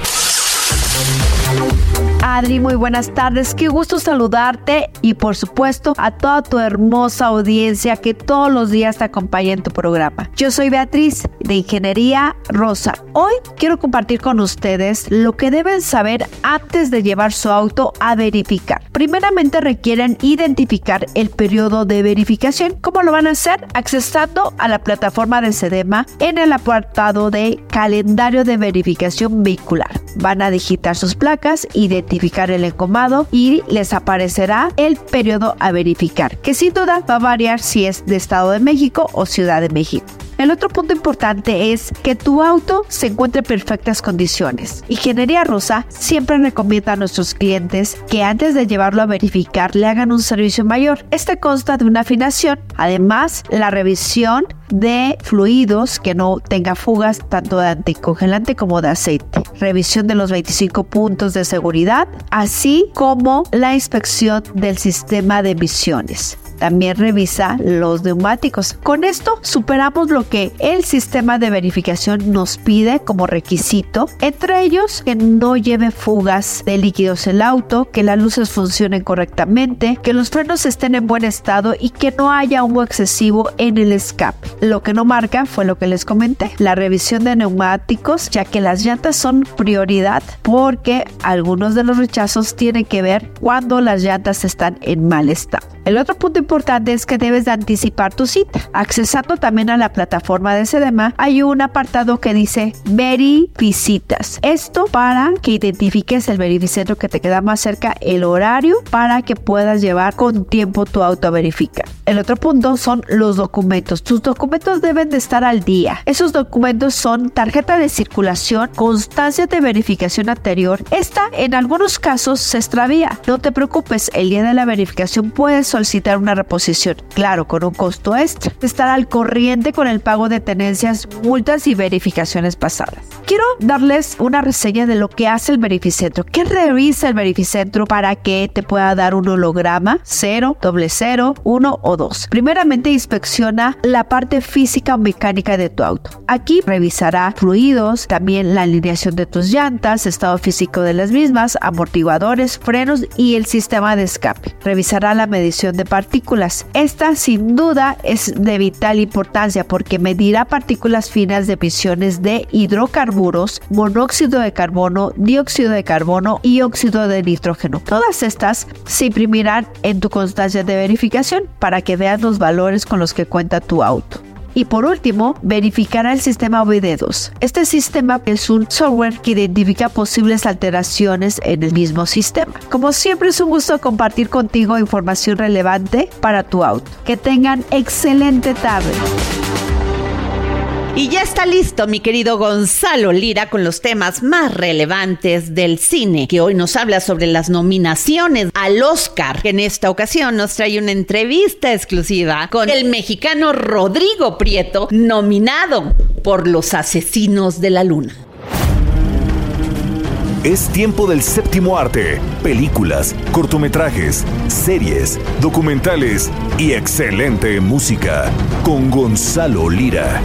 Adri, muy buenas tardes. Qué gusto saludarte y por supuesto a toda tu hermosa audiencia que todos los días te acompaña en tu programa. Yo soy Beatriz de Ingeniería Rosa. Hoy quiero compartir con ustedes lo que deben saber antes de llevar su auto a verificar. Primeramente requieren identificar el periodo de verificación. ¿Cómo lo van a hacer? Accesando a la plataforma de SEDEMA en el apartado de calendario de verificación vehicular. Van a digitar sus placas, identificar el encomado y les aparecerá el periodo a verificar, que sin duda va a variar si es de Estado de México o Ciudad de México. El otro punto importante es que tu auto se encuentre en perfectas condiciones. Ingeniería Rosa siempre recomienda a nuestros clientes que antes de llevarlo a verificar le hagan un servicio mayor. Este consta de una afinación, además la revisión de fluidos que no tenga fugas tanto de anticongelante como de aceite, revisión de los 25 puntos de seguridad, así como la inspección del sistema de emisiones. también revisa los neumáticos. Con esto superamos lo que el sistema de verificación nos pide como requisito, entre ellos que no lleve fugas de líquidos el auto, que las luces funcionen correctamente, que los frenos estén en buen estado y que no haya humo excesivo en el escape. Lo que no marca fue lo que les comenté, la revisión de neumáticos, ya que las llantas son prioridad porque algunos de los rechazos tienen que ver cuando las llantas están en mal estado. El otro punto importante es que debes de anticipar tu cita. Accesando también a la plataforma de Sedema, hay un apartado que dice Verificitas. Esto para que identifiques el verificentro que te queda más cerca, el horario para que puedas llevar con tiempo tu auto a verificar. El otro punto son los documentos. Tus documentos deben de estar al día. Esos documentos son tarjeta de circulación, constancia de verificación anterior. Esta en algunos casos se extravía. No te preocupes, el día de la verificación puedes solicitar una reposición, claro, con un costo extra. Estar al corriente con el pago de tenencias, multas y verificaciones pasadas. Quiero darles una reseña de lo que hace el verificentro. ¿Qué revisa el verificentro para que te pueda dar un holograma 0, doble 0, 1 o 2? Primeramente inspecciona la parte física o mecánica de tu auto. Aquí revisará fluidos, también la alineación de tus llantas, estado físico de las mismas, amortiguadores, frenos y el sistema de escape. Revisará la medición de partículas. Esta sin duda es de vital importancia porque medirá partículas finas de emisiones de hidrocarburos, monóxido de carbono, dióxido de carbono y óxido de nitrógeno. Todas estas se imprimirán en tu constancia de verificación para que veas los valores con los que cuenta tu auto. Y por último, verificará el sistema OBD2. Este sistema es un software que identifica posibles alteraciones en el mismo sistema. Como siempre es un gusto compartir contigo información relevante para tu auto. Que tengan excelente tarde. Y ya está listo mi querido Gonzalo Lira con los temas más relevantes del cine, que hoy nos habla sobre las nominaciones al Oscar, que en esta ocasión nos trae una entrevista exclusiva con el mexicano Rodrigo Prieto, nominado por Los Asesinos de la Luna. Es tiempo del séptimo arte, películas, cortometrajes, series, documentales y excelente música con Gonzalo Lira.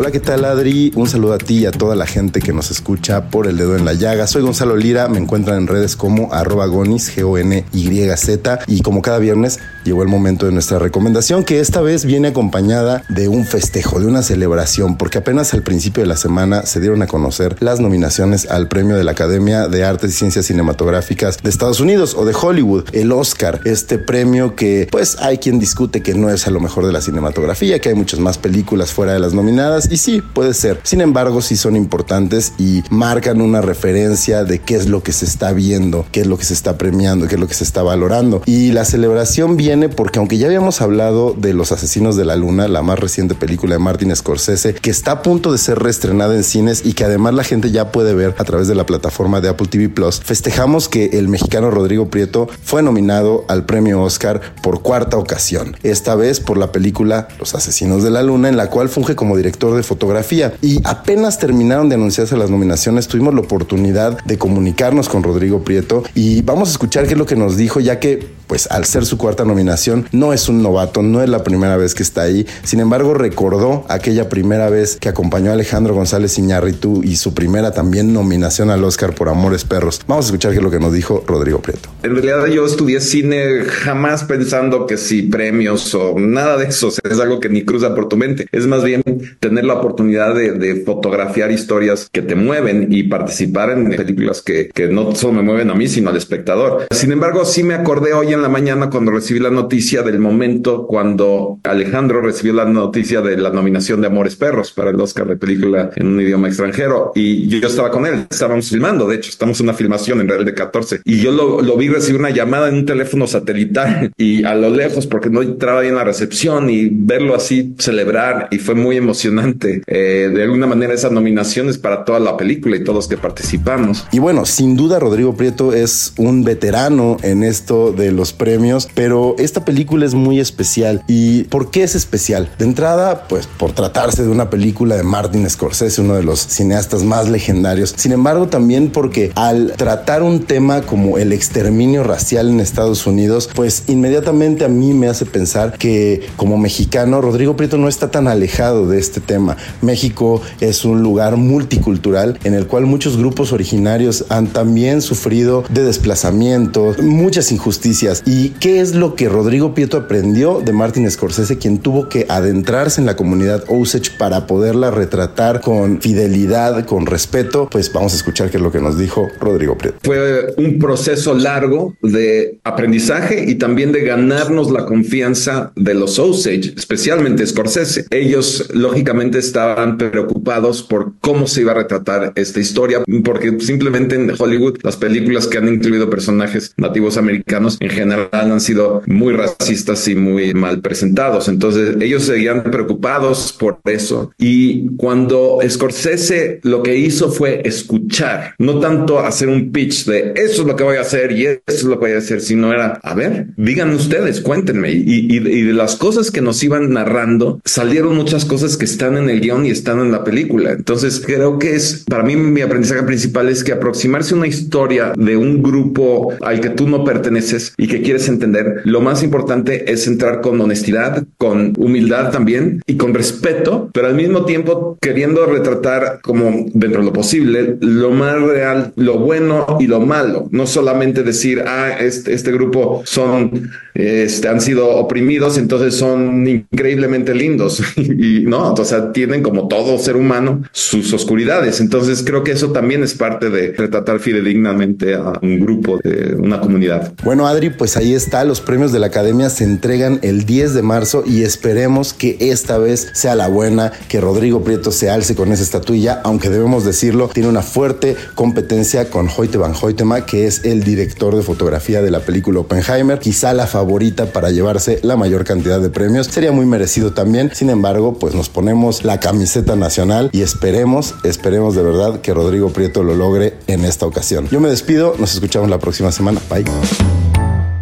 Hola, ¿qué tal Adri? Un saludo a ti y a toda la gente que nos escucha por el dedo en la llaga. Soy Gonzalo Lira, me encuentran en redes como arroba gonis, G-O-N-Y-Z y como cada viernes llegó el momento de nuestra recomendación que esta vez viene acompañada de un festejo, de una celebración, porque apenas al principio de la semana se dieron a conocer las nominaciones al premio de la Academia de Artes y Ciencias Cinematográficas de Estados Unidos o de Hollywood, el Oscar, este premio que pues hay quien discute que no es a lo mejor de la cinematografía, que hay muchas más películas fuera de las nominadas y sí, puede ser. Sin embargo, sí son importantes y marcan una referencia de qué es lo que se está viendo, qué es lo que se está premiando, qué es lo que se está valorando. Y la celebración viene porque aunque ya habíamos hablado de Los Asesinos de la Luna, la más reciente película de Martin Scorsese, que está a punto de ser reestrenada en cines y que además la gente ya puede ver a través de la plataforma de Apple TV Plus, festejamos que el mexicano Rodrigo Prieto fue nominado al premio Oscar por cuarta ocasión, esta vez por la película Los Asesinos de la Luna, en la cual funge como director de fotografía. Y apenas terminaron de anunciarse las nominaciones, tuvimos la oportunidad de comunicarnos con Rodrigo Prieto y vamos a escuchar qué es lo que nos dijo, ya que pues al ser su cuarta nominación, no es un novato, no es la primera vez que está ahí. Sin embargo, recordó aquella primera vez que acompañó a Alejandro González Iñárritu y su primera también nominación al Oscar por Amores Perros. Vamos a escuchar qué es lo que nos dijo Rodrigo Prieto. En realidad yo estudié cine jamás pensando que si premios o nada de eso es algo que ni cruza por tu mente. Es más bien tener la oportunidad de, de fotografiar historias que te mueven y participar en películas que, que no solo me mueven a mí, sino al espectador. Sin embargo, sí me acordé hoy en la mañana cuando recibí la noticia del momento cuando Alejandro recibió la noticia de la nominación de Amores Perros para el Oscar de película en un idioma extranjero y yo estaba con él, estábamos filmando, de hecho estamos en una filmación en Real de 14 y yo lo, vi recibir una llamada en un teléfono satelital y a lo lejos porque no entraba ahí en la recepción y verlo así celebrar y fue muy emocionante. Eh, de alguna manera esas nominaciones para toda la película y todos que participamos. Y bueno, sin duda Rodrigo Prieto es un veterano en esto de los premios, pero esta película es muy especial. ¿Y por qué es especial? De entrada, pues por tratarse de una película de Martin Scorsese, uno de los cineastas más legendarios. Sin embargo, también porque al tratar un tema como el exterminio racial en Estados Unidos, pues inmediatamente a mí me hace pensar que como mexicano, Rodrigo Prieto no está tan alejado de este tema. México es un lugar multicultural en el cual muchos grupos originarios han también sufrido de desplazamientos, muchas injusticias. ¿Y qué es lo que Rodrigo Prieto aprendió de Martin Scorsese, quien tuvo que adentrarse en la comunidad Osage para poderla retratar con fidelidad, con respeto? Pues vamos a escuchar qué es lo que nos dijo Rodrigo Prieto. Fue un proceso largo de aprendizaje y también de ganarnos la confianza de los Osage, especialmente Scorsese. Ellos lógicamente estaban preocupados por cómo se iba a retratar esta historia, porque simplemente en Hollywood las películas que han incluido personajes nativos americanos en general han sido muy racistas y muy mal presentados. Entonces ellos seguían preocupados por eso. Y cuando Scorsese lo que hizo fue escuchar, no tanto hacer un pitch de eso es lo que voy a hacer y eso es lo que voy a hacer, sino era, a ver, digan ustedes, cuéntenme. Y, y de las cosas que nos iban narrando, salieron muchas cosas que están en el guion y están en la película. Entonces creo que es, para mí mi aprendizaje principal es que aproximarse a una historia de un grupo al que tú no perteneces y que quieres entender, lo más importante es entrar con honestidad, con humildad también y con respeto, pero al mismo tiempo queriendo retratar como dentro de lo posible lo más real, lo bueno y lo malo, no solamente decir, ah, este, este grupo son, este, han sido oprimidos, entonces son increíblemente lindos y no, o sea, tienen como todo ser humano sus oscuridades, entonces creo que eso también es parte de retratar fidedignamente a un grupo, de una comunidad. Bueno, Adri, pues ahí está, los premios de la Academia se entregan el 10 de marzo y esperemos que esta vez sea la buena, que Rodrigo Prieto se alce con esa estatuilla, aunque debemos decirlo, tiene una fuerte competencia con Hoyte van Hoytema, que es el director de fotografía de la película Oppenheimer, quizá la favorita para llevarse la mayor cantidad de premios, sería muy merecido también, sin embargo, pues nos ponemos la camiseta nacional y esperemos, esperemos de verdad que Rodrigo Prieto lo logre en esta ocasión. Yo me despido, nos escuchamos la próxima semana, bye.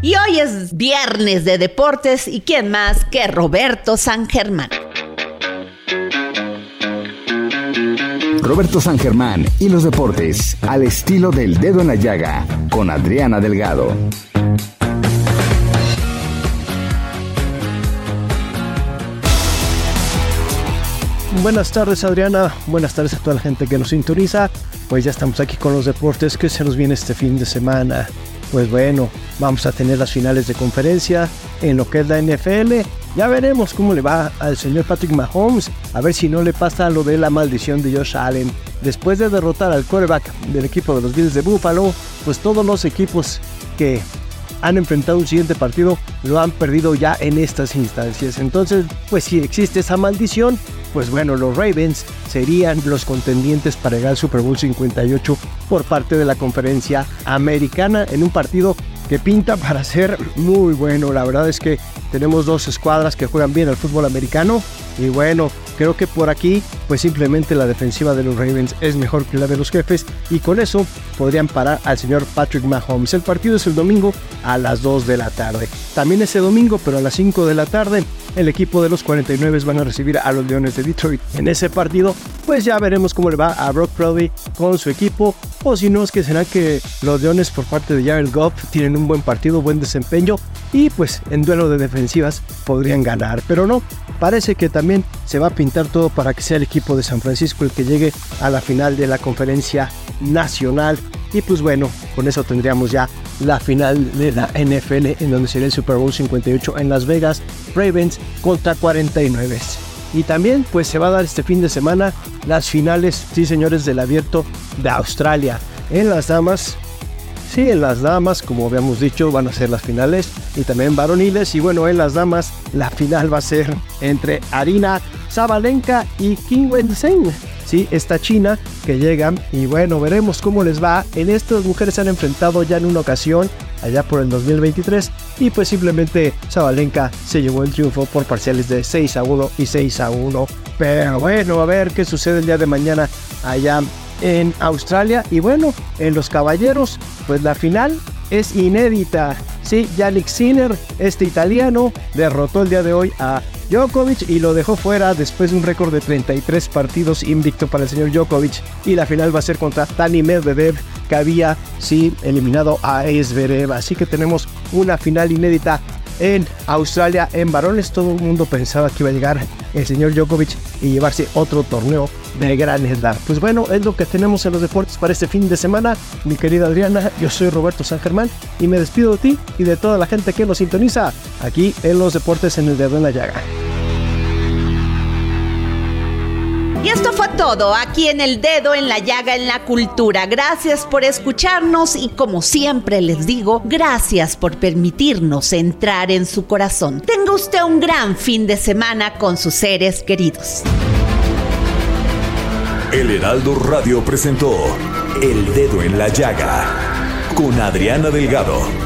Y hoy es viernes de deportes y quién más que Roberto San Germán. Roberto San Germán y los deportes al estilo del dedo en la llaga con Adriana Delgado. Buenas tardes Adriana, buenas tardes a toda la gente que nos sintoniza. Pues ya estamos aquí con los deportes que se nos viene este fin de semana. Pues bueno, vamos a tener las finales de conferencia en lo que es la NFL. Ya veremos cómo le va al señor Patrick Mahomes, a ver si no le pasa lo de la maldición de Josh Allen. Después de derrotar al quarterback del equipo de los Bills de Buffalo, pues todos los equipos que han enfrentado un siguiente partido lo han perdido ya en estas instancias. Entonces, pues si existe esa maldición, pues bueno, los Ravens serían los contendientes para llegar al Super Bowl 58 por parte de la conferencia americana en un partido que pinta para ser muy bueno. La verdad es que tenemos dos escuadras que juegan bien al fútbol americano y bueno, creo que por aquí pues simplemente la defensiva de los Ravens es mejor que la de los jefes y con eso podrían parar al señor Patrick Mahomes. El partido es el domingo a las 2 de la tarde. También ese domingo, pero a las 5 de la tarde, el equipo de los 49 van a recibir a los Leones de Detroit. En ese partido, pues ya veremos cómo le va a Brock Purdy con su equipo. O si no, es que será que los Leones por parte de Jared Goff tienen un buen partido, buen desempeño y pues en duelo de defensivas podrían ganar. Pero no, parece que también se va a pintar todo para que sea el equipo de San Francisco el que llegue a la final de la conferencia nacional. Y pues bueno, con eso tendríamos ya la final de la NFL en donde sería el Super Bowl 58 en Las Vegas, Ravens contra 49. Y también pues se va a dar este fin de semana las finales, sí señores, del abierto de Australia. En las damas, sí, en las damas, como habíamos dicho, van a ser las finales y también varoniles. Y bueno, en las damas la final va a ser entre Arina Zabalenka y Kim Wen-sen. Sí, esta China que llegan y bueno, veremos cómo les va. En estas mujeres se han enfrentado ya en una ocasión, allá por el 2023, y pues simplemente Zabalenka se llevó el triunfo por parciales de 6 a 1 y 6 a 1. Pero bueno, a ver qué sucede el día de mañana allá en Australia. Y bueno, en los caballeros, pues la final es inédita. Sí, Yannick Sinner, este italiano, derrotó el día de hoy a Djokovic y lo dejó fuera después de un récord de 33 partidos invicto para el señor Djokovic. Y la final va a ser contra Tani Medvedev, que había sí eliminado a Esverev. Así que tenemos una final inédita en Australia en varones. Todo el mundo pensaba que iba a llegar el señor Djokovic y llevarse otro torneo de gran edad. Pues bueno, es lo que tenemos en los deportes para este fin de semana. Mi querida Adriana, yo soy Roberto San Germán y me despido de ti y de toda la gente que nos sintoniza aquí en los deportes en el en la llaga. Y esto fue todo aquí en el dedo en la llaga en la cultura. Gracias por escucharnos y como siempre les digo, gracias por permitirnos entrar en su corazón. Tenga usted un gran fin de semana con sus seres queridos. El Heraldo Radio presentó El Dedo en la Llaga con Adriana Delgado.